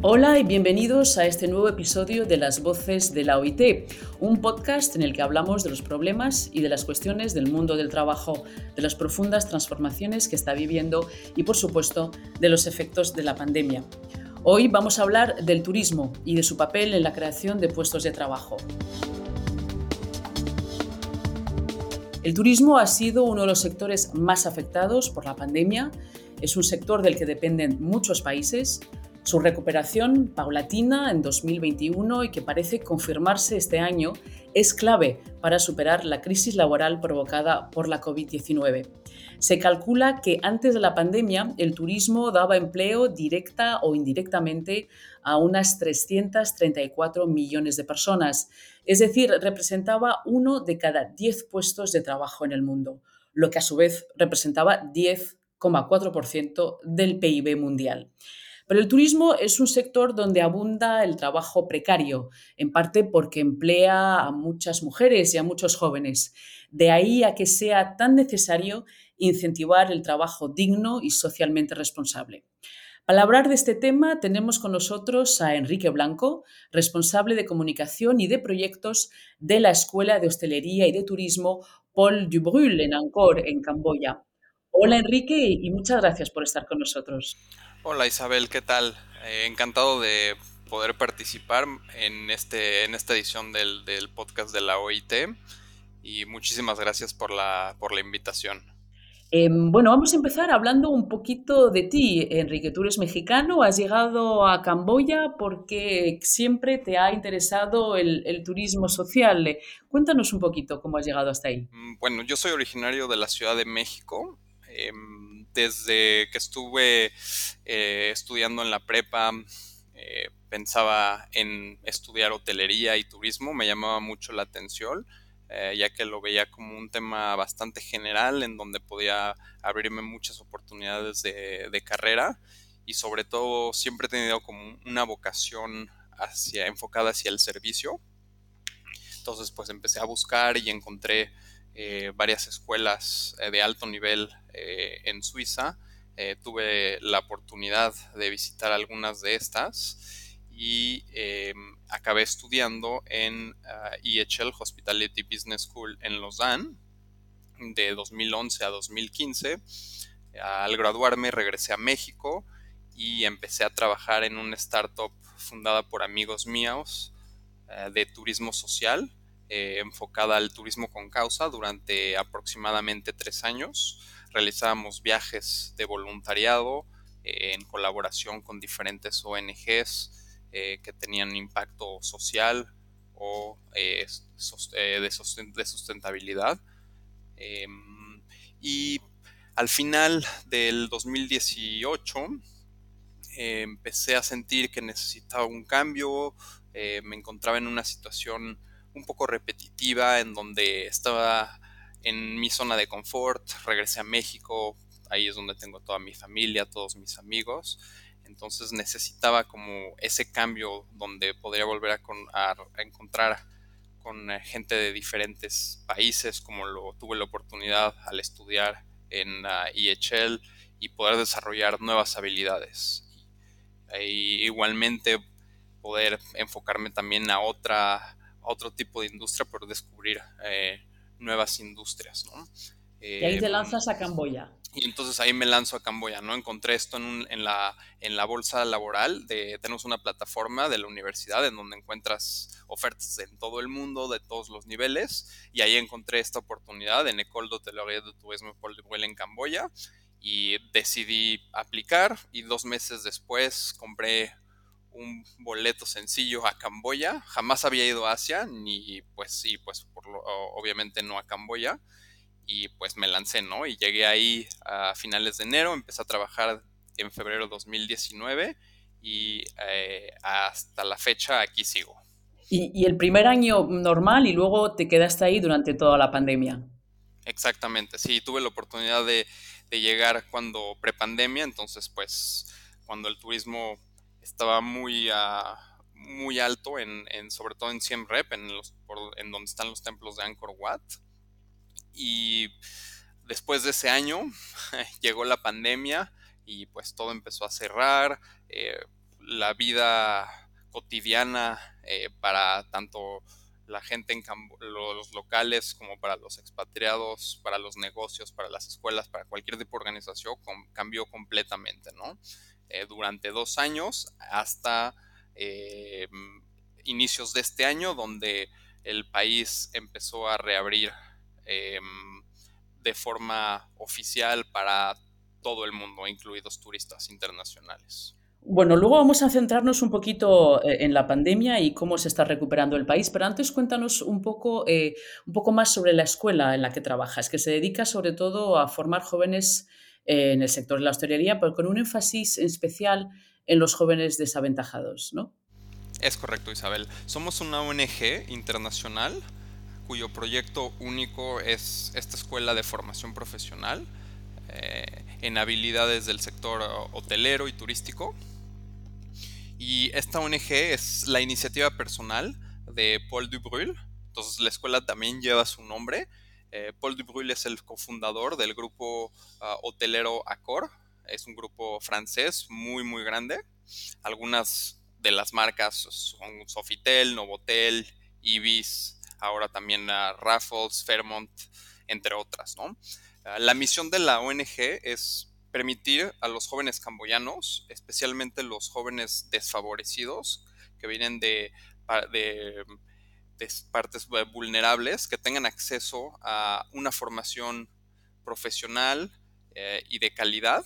Hola y bienvenidos a este nuevo episodio de Las Voces de la OIT, un podcast en el que hablamos de los problemas y de las cuestiones del mundo del trabajo, de las profundas transformaciones que está viviendo y, por supuesto, de los efectos de la pandemia. Hoy vamos a hablar del turismo y de su papel en la creación de puestos de trabajo. El turismo ha sido uno de los sectores más afectados por la pandemia. Es un sector del que dependen muchos países su recuperación paulatina en 2021 y que parece confirmarse este año es clave para superar la crisis laboral provocada por la COVID-19. Se calcula que antes de la pandemia el turismo daba empleo directa o indirectamente a unas 334 millones de personas, es decir, representaba uno de cada 10 puestos de trabajo en el mundo, lo que a su vez representaba 10,4% del PIB mundial. Pero el turismo es un sector donde abunda el trabajo precario, en parte porque emplea a muchas mujeres y a muchos jóvenes. De ahí a que sea tan necesario incentivar el trabajo digno y socialmente responsable. Para hablar de este tema tenemos con nosotros a Enrique Blanco, responsable de comunicación y de proyectos de la Escuela de Hostelería y de Turismo Paul Dubrul en Angkor, en Camboya. Hola Enrique y muchas gracias por estar con nosotros. Hola Isabel, ¿qué tal? Eh, encantado de poder participar en, este, en esta edición del, podcast de la OIT y muchísimas gracias por la, por la invitación. Em, bueno, vamos a empezar hablando un poquito de ti, Enrique. Tú eres mexicano, has llegado a Camboya porque siempre te ha interesado el, el, turismo social. Cuéntanos un poquito cómo has llegado hasta ahí. Mm, bueno, yo soy originario de la Ciudad de México. Em, desde que estuve eh, estudiando en la prepa, eh, pensaba en estudiar hotelería y turismo, me llamaba mucho la atención, eh, ya que lo veía como un tema bastante general en donde podía abrirme muchas oportunidades de, carrera y sobre todo siempre he tenido como una vocación hacia, enfocada hacia el servicio. Entonces pues empecé a buscar y encontré varias escuelas de alto nivel eh, en Suiza. tuve la oportunidad de visitar algunas de estas y acabé estudiando en EHL Hospitality Business School en Lausanne de 2011 a 2015. Al graduarme regresé a México y empecé a trabajar en una startup fundada por amigos míos de turismo social eh, enfocada al turismo con causa durante aproximadamente tres años. Realizábamos viajes de voluntariado eh, en colaboración con diferentes ONGs eh, que tenían impacto social o de, sustentabilidad. Em, y al final del 2018 empecé a sentir que necesitaba un cambio, me encontraba en una situación un poco repetitiva en donde estaba en mi zona de confort, regresé a México, ahí es donde tengo toda mi familia, todos mis amigos, entonces necesitaba como ese cambio donde podría volver a, encontrar con eh, gente de diferentes países, como lo tuve la oportunidad al estudiar en IHL y poder desarrollar nuevas habilidades. Igualmente poder enfocarme también a otra otro tipo de industria, por descubrir eh, nuevas industrias, ¿no? y ahí te eh, lanzas a Camboya. Y entonces ahí me lanzo a Camboya, ¿no? Encontré esto en, la, en la bolsa laboral, de, tenemos una plataforma de la universidad en donde encuentras ofertas en todo el mundo, de todos los niveles, y ahí encontré esta oportunidad en École d'Hôtellerie de Tourisme Paul de en Camboya, y decidí aplicar, y dos meses después compré un boleto sencillo a Camboya. Jamás había ido a Asia, ni pues sí, pues por obviamente no a Camboya. Y pues me lancé, ¿no? Y llegué ahí a finales de enero, empecé a trabajar en febrero de 2019 y eh, hasta la fecha aquí sigo. Y, el primer año normal y luego te quedaste ahí durante toda la pandemia. Exactamente, sí, tuve la oportunidad de, de llegar cuando prepandemia, entonces pues cuando el turismo estaba muy, uh, muy alto, en, en, sobre todo en Siem Rep, en, los, en donde están los templos de Angkor Wat. Y después de ese año llegó la pandemia y pues todo empezó a cerrar. Eh, la vida cotidiana eh, para tanto la gente en los locales como para los expatriados, para los negocios, para las escuelas, para cualquier tipo de organización, cambió completamente, ¿no? Eh, durante dos años hasta eh, inicios de este año, donde el país empezó a reabrir em, de forma oficial para todo el mundo, incluidos turistas internacionales. Bueno, luego vamos a centrarnos un poquito eh, en la pandemia y cómo se está recuperando el país, pero antes cuéntanos un poco, eh, un poco más sobre la escuela en la que trabajas, que se dedica sobre todo a formar jóvenes eh, en el sector de la hostelería, pero con un énfasis especial en los jóvenes desaventajados, ¿no? Es correcto, Isabel. Somos una ONG internacional cuyo proyecto único es esta escuela de formación profesional en habilidades del sector hotelero y turístico. Y esta ONG es la iniciativa personal de Paul Dubrul. Entonces la escuela también lleva su nombre. Eh, Paul Dubrul es el cofundador del grupo ah, hotelero Accor. Es un grupo francés muy, muy grande. Algunas de las marcas son Sofitel, Novotel, Ibis, ahora también uh, Raffles, Fairmont, entre otras. Ah, la misión de la ONG es permitir a los jóvenes camboyanos, especialmente los jóvenes desfavorecidos que vienen de, de, partes vulnerables, que tengan acceso a una formación profesional eh, y de calidad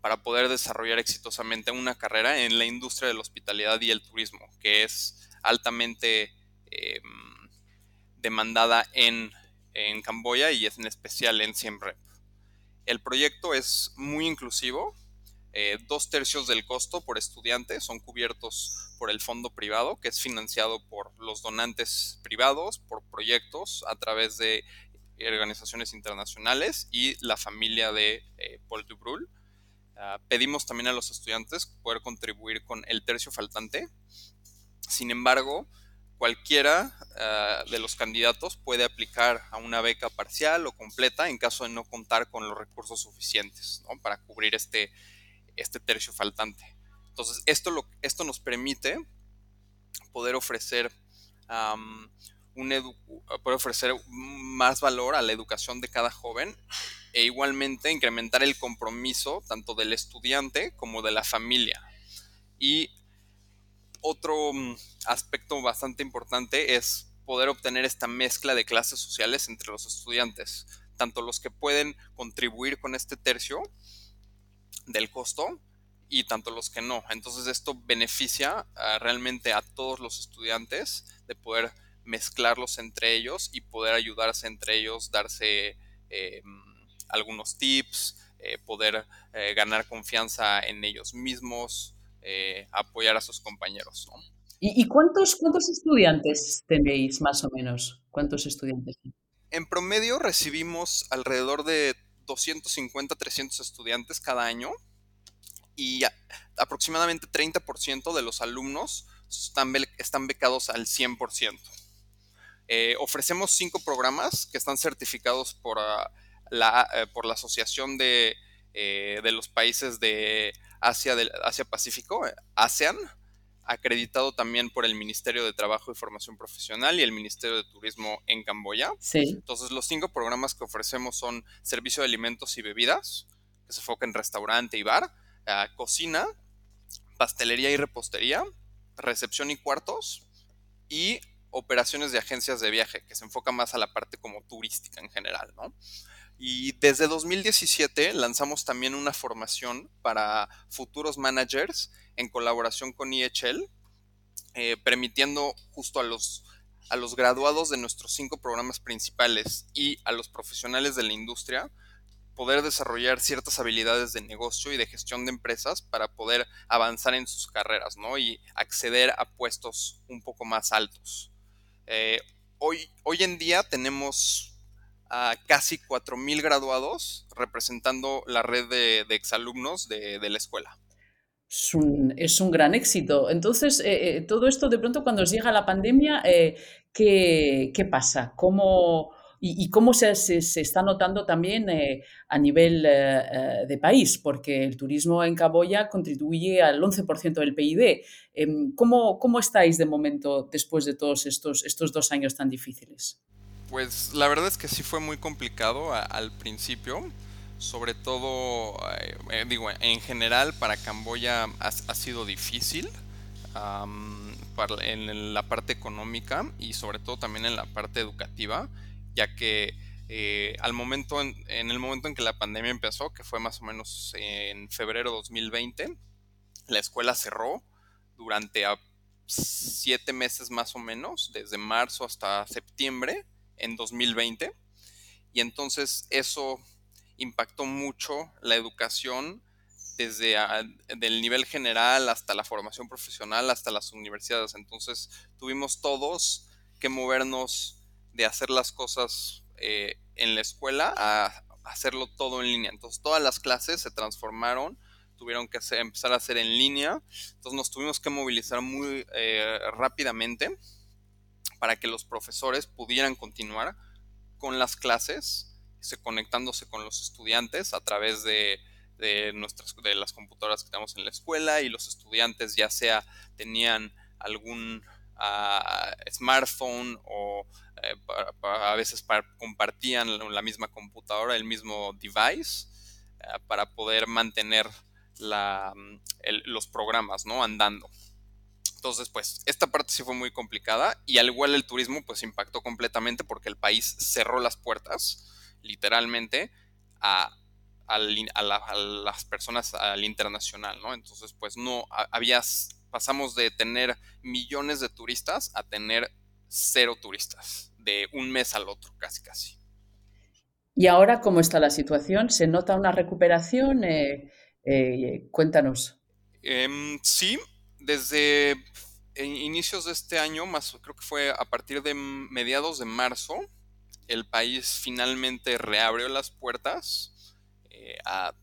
para poder desarrollar exitosamente una carrera en la industria de la hospitalidad y el turismo, que es altamente em, demandada en, en Camboya y es en especial en Siem Reap. El proyecto es muy inclusivo. Eh, dos tercios del costo por estudiante son cubiertos por el fondo privado, que es financiado por los donantes privados, por proyectos a través de organizaciones internacionales y la familia de eh, Paul Dubrul. Ah, pedimos también a los estudiantes poder contribuir con el tercio faltante. Sin embargo, cualquiera ah, de los candidatos puede aplicar a una beca parcial o completa en caso de no contar con los recursos suficientes para cubrir este, este tercio faltante. Entonces, esto, lo, esto nos permite poder ofrecer, poder ofrecer más valor a la educación de cada joven e igualmente incrementar el compromiso tanto del estudiante como de la familia. Y otro mm, aspecto bastante importante es poder obtener esta mezcla de clases sociales entre los estudiantes, tanto los que pueden contribuir con este tercio del costo y tanto los que no. Entonces esto beneficia ah, realmente a todos los estudiantes de poder mezclarlos entre ellos y poder ayudarse entre ellos, darse eh, algunos tips, eh, poder eh, ganar confianza en ellos mismos, apoyar a sus compañeros. ¿Y, cuántos, cuántos estudiantes tenéis más o menos? ¿Cuántos estudiantes? En promedio recibimos alrededor de 250, 300 estudiantes cada año y aproximadamente 30% de los alumnos están, están becados al 100%. Eh, ofrecemos cinco programas que están certificados por, ah, la, eh, por la Asociación de, de los Países de Asia, del, Asia Pacífico, ASEAN, acreditado también por el Ministerio de Trabajo y Formación Profesional y el Ministerio de Turismo en Camboya. Sí. Entonces, los cinco programas que ofrecemos son servicio de alimentos y bebidas, que se enfoca en restaurante y bar, eh, cocina, pastelería y repostería, recepción y cuartos y operaciones de agencias de viaje, que se enfoca más a la parte como turística en general, ¿no? Y desde 2017 lanzamos también una formación para futuros managers en colaboración con EHL, eh, permitiendo justo a los, a los graduados de nuestros cinco programas principales y a los profesionales de la industria poder desarrollar ciertas habilidades de negocio y de gestión de empresas para poder avanzar en sus carreras ¿no? y acceder a puestos un poco más altos. Eh, hoy, hoy en día tenemos a casi 4.000 graduados representando la red de, exalumnos de, la escuela. Es un, gran éxito. Entonces, eh, eh, todo esto de pronto cuando os llega la pandemia, eh, ¿qué, pasa? ¿Cómo, y, cómo se, se, está notando también a nivel de país, porque el turismo en Camboya contribuye al 11% del PIB. Em, ¿Cómo, ¿Cómo, estáis de momento después de todos estos, estos dos años tan difíciles? Pues la verdad es que sí fue muy complicado al principio, sobre todo, digo, en general para Camboya ha, sido difícil en la parte económica y sobre todo también en la parte educativa ya que eh, al momento en, el momento en que la pandemia empezó, que fue más o menos en febrero de 2020, la escuela cerró durante siete meses más o menos, desde marzo hasta septiembre en 2020. Y entonces eso impactó mucho la educación desde el nivel general hasta la formación profesional, hasta las universidades. Entonces tuvimos todos que movernos de hacer las cosas eh, en la escuela a hacerlo todo en línea. Entonces todas las clases se transformaron, tuvieron que empezar a hacer en línea. Entonces nos tuvimos que movilizar muy eh, rápidamente para que los profesores pudieran continuar con las clases, se, conectándose con los estudiantes a través de, de, nuestras, de las computadoras que tenemos en la escuela y los estudiantes ya sea tenían algún smartphone o eh, a veces compartían la misma computadora, el mismo device, eh, para poder mantener los programas ¿no? andando. Entonces, pues, esta parte sí fue muy complicada y al igual el turismo, pues, impactó completamente porque el país cerró las puertas, literalmente, a, las personas al internacional, ¿no? Entonces, pues, no, había pasamos de tener millones de turistas a tener cero turistas, de un mes al otro, casi casi. ¿Y ahora cómo está la situación? ¿Se nota una recuperación? Eh, eh, cuéntanos. Em, sí, desde inicios de este año, más creo que fue a partir de mediados de marzo, el país finalmente reabrió las puertas eh, a,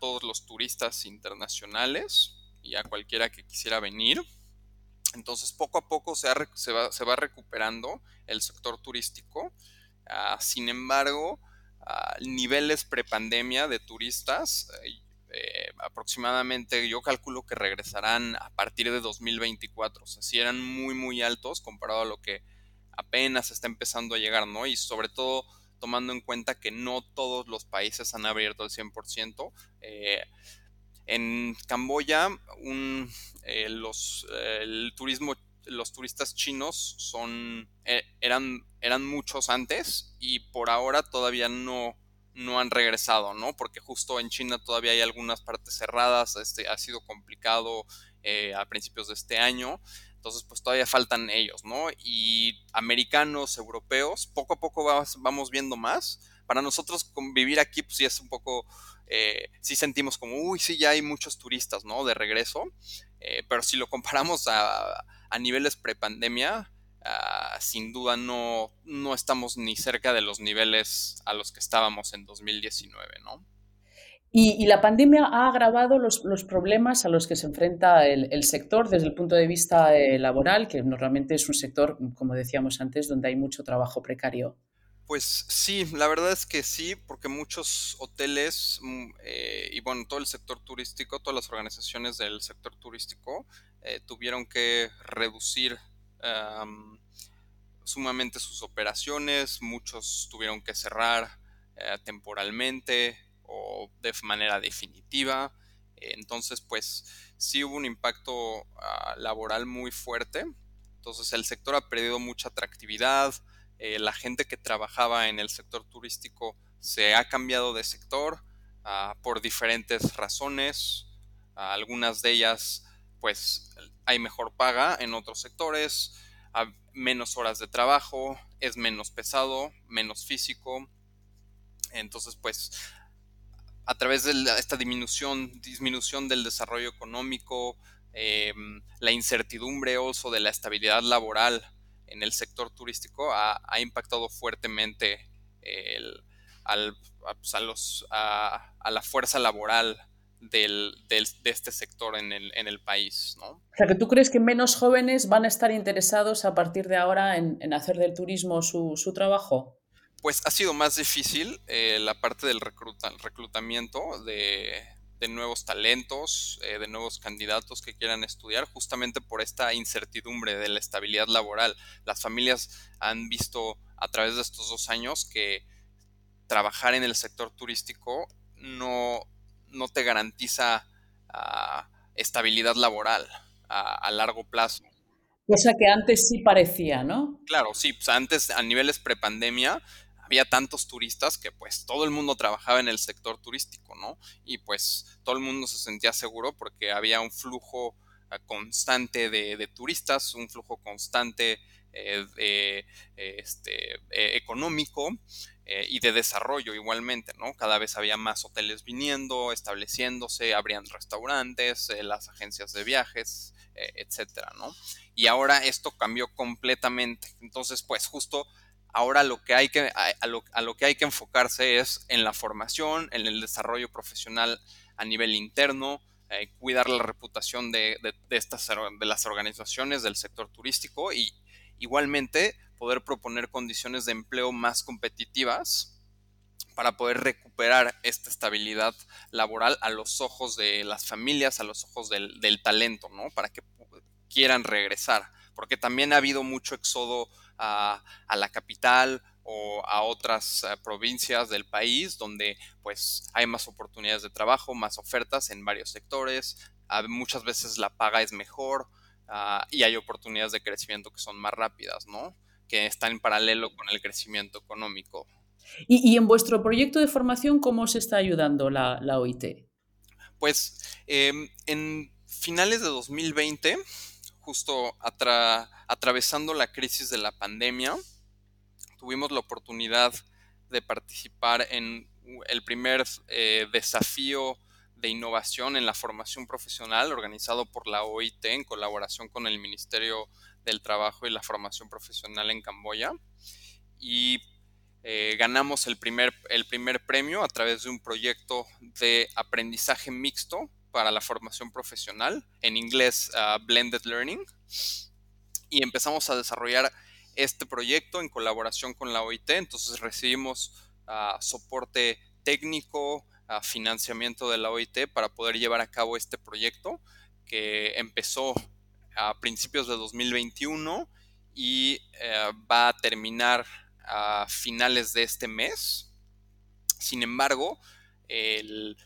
todos los turistas internacionales y a cualquiera que quisiera venir. Entonces, poco a poco se, va, recuperando el sector turístico. Ah, sin embargo, ah, niveles prepandemia de turistas, eh, eh, aproximadamente yo calculo que regresarán a partir de 2024. O sea, si eran muy, muy altos comparado a lo que apenas está empezando a llegar, ¿no? Y sobre todo tomando en cuenta que no todos los países han abierto el 100%. Eh, en Camboya, eh, los, el turismo, los turistas chinos son, eran, eran muchos antes y por ahora todavía no, no han regresado, ¿no? Porque justo en China todavía hay algunas partes cerradas, este, ha sido complicado a principios de este año, entonces pues todavía faltan ellos, ¿no? Y americanos, europeos, poco a poco vamos viendo más. Para nosotros vivir aquí pues sí es un poco eh, sí sentimos como, uy, sí, ya hay muchos turistas, ¿no? De regreso, eh, pero si lo comparamos a, niveles prepandemia, uh, sin duda no, no estamos ni cerca de los niveles a los que estábamos en 2019, ¿no? Y, la pandemia ha agravado los, problemas a los que se enfrenta el, sector desde el punto de vista eh, laboral, que normalmente es un sector, como decíamos antes, donde hay mucho trabajo precario. Pues sí, la verdad es que sí, porque muchos hoteles mm, eh, y bueno, todo el sector turístico, todas las organizaciones del sector turístico eh, tuvieron que reducir sumamente sus operaciones, muchos tuvieron que cerrar eh, temporalmente o de manera definitiva. entonces, pues sí hubo un impacto ah, laboral muy fuerte. Entonces el sector ha perdido mucha atractividad, eh, la gente que trabajaba en el sector turístico se ha cambiado de sector ah, por diferentes razones. Ah, algunas de ellas, pues, hay mejor paga en otros sectores, menos horas de trabajo, es menos pesado, menos físico. Entonces, pues, a través de esta disminución, disminución del desarrollo económico, em, la incertidumbre also de la estabilidad laboral en el sector turístico ha, impactado fuertemente pues, a, la fuerza laboral de este sector en el, país. ¿no? O sea, que tú crees que menos jóvenes van a estar interesados a partir de ahora en, hacer del turismo su, trabajo. pues ha sido más difícil eh, la parte del reclutamiento de, nuevos talentos, eh, de nuevos candidatos que quieran estudiar, justamente por esta incertidumbre de la estabilidad laboral. Las familias han visto a través de estos dos años que trabajar en el sector turístico no, no te garantiza ah, estabilidad laboral a, largo plazo. Cosa que antes sí parecía, ¿no? Claro, sí, pues antes a niveles prepandemia había tantos turistas que pues todo el mundo trabajaba en el sector turístico, ¿no? Y pues todo el mundo se sentía seguro porque había un flujo eh, constante de, turistas, un flujo constante eh, de, este, eh, económico y de desarrollo igualmente, ¿no? Cada vez había más hoteles viniendo, estableciéndose, abrían restaurantes, las agencias de viajes, etcétera, ¿no? Y ahora esto cambió completamente. Entonces, pues justo Ahora lo que hay que, a, lo, que hay que enfocarse es en la formación, en el desarrollo profesional a nivel interno, eh, cuidar la reputación de, estas, de las organizaciones del sector turístico y igualmente poder proponer condiciones de empleo más competitivas para poder recuperar esta estabilidad laboral a los ojos de las familias, a los ojos del, talento, ¿no? Para que quieran regresar, porque también ha habido mucho éxodo a, la capital o a otras eh, provincias del país donde pues hay más oportunidades de trabajo, más ofertas en varios sectores, muchas veces la paga es mejor ah, y hay oportunidades de crecimiento que son más rápidas, ¿no? Que están en paralelo con el crecimiento económico. ¿Y, en vuestro proyecto de formación cómo se está ayudando la, OIT? Pues em, en finales de 2020 justo atravesando la crisis de la pandemia, tuvimos la oportunidad de participar en el primer eh, desafío de innovación en la formación profesional organizado por la OIT en colaboración con el Ministerio del Trabajo y la Formación Profesional en Camboya. Y eh, ganamos el primer, el primer premio a través de un proyecto de aprendizaje mixto para la formación profesional, en inglés uh, Blended Learning, y empezamos a desarrollar este proyecto en colaboración con la OIT, entonces recibimos uh, soporte técnico, uh, financiamiento de la OIT para poder llevar a cabo este proyecto que empezó a principios de 2021 y eh, va a terminar a finales de este mes. Sin embargo, el,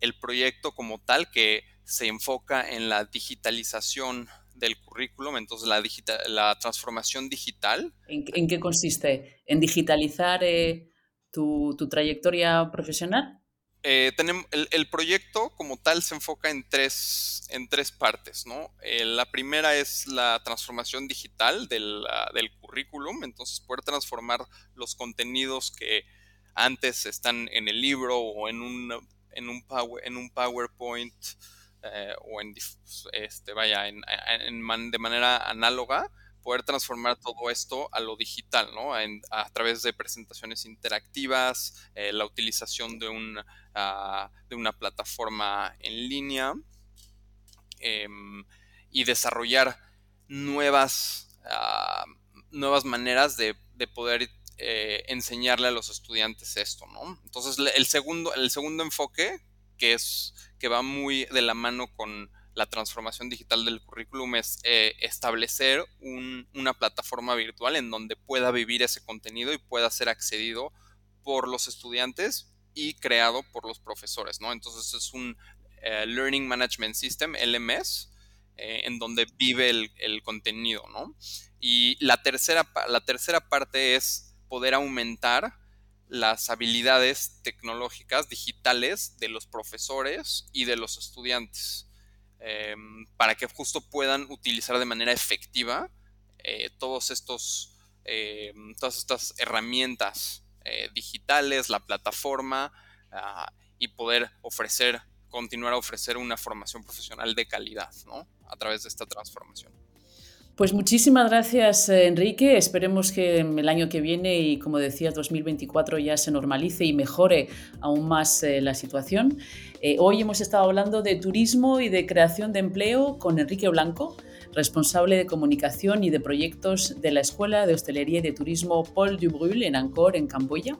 el proyecto como tal que se enfoca en la digitalización del currículum, entonces la, la transformación digital. ¿En, qué consiste? ¿En digitalizar eh, tu, trayectoria profesional? Eh, tenemos, el, proyecto como tal se enfoca en tres, en tres partes, ¿no? Eh, la primera es la transformación digital del, del currículum, entonces poder transformar los contenidos que antes están en el libro o en un en un, power, en un PowerPoint eh, o en, este, vaya, en, de manera análoga, poder transformar todo esto a lo digital, ¿no? a través de presentaciones interactivas, eh, la utilización de, un, ah, de una plataforma en línea em, y desarrollar nuevas, ah, nuevas maneras de, de poder eh, enseñarle a los estudiantes esto, ¿no? Entonces, el segundo, el segundo enfoque, que es que va muy de la mano con la transformación digital del currículum, es eh, establecer una plataforma virtual en donde pueda vivir ese contenido y pueda ser accedido por los estudiantes y creado por los profesores, ¿no? Entonces, es un eh, Learning Management System, LMS, en donde vive el, el, contenido, ¿no? Y la tercera, la tercera parte es poder aumentar las habilidades tecnológicas digitales de los profesores y de los estudiantes em, para que justo puedan utilizar de manera efectiva eh, todos estos, em, todas estas herramientas eh, digitales, la plataforma ah, y poder ofrecer, continuar a ofrecer una formación profesional de calidad a través de esta transformación. Pues muchísimas gracias, eh, Enrique. Esperemos que el año que viene y, como decías, 2024 ya se normalice y mejore aún más eh, la situación. Eh, hoy hemos estado hablando de turismo y de creación de empleo con Enrique Blanco, responsable de comunicación y de proyectos de la Escuela de Hostelería y de Turismo Paul Dubrul en Angkor, en Camboya.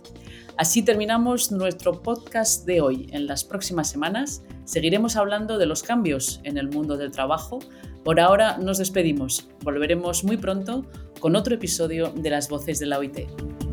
Así terminamos nuestro podcast de hoy. En las próximas semanas seguiremos hablando de los cambios en el mundo del trabajo. Por ahora nos despedimos. Volveremos muy pronto con otro episodio de Las Voces de la OIT.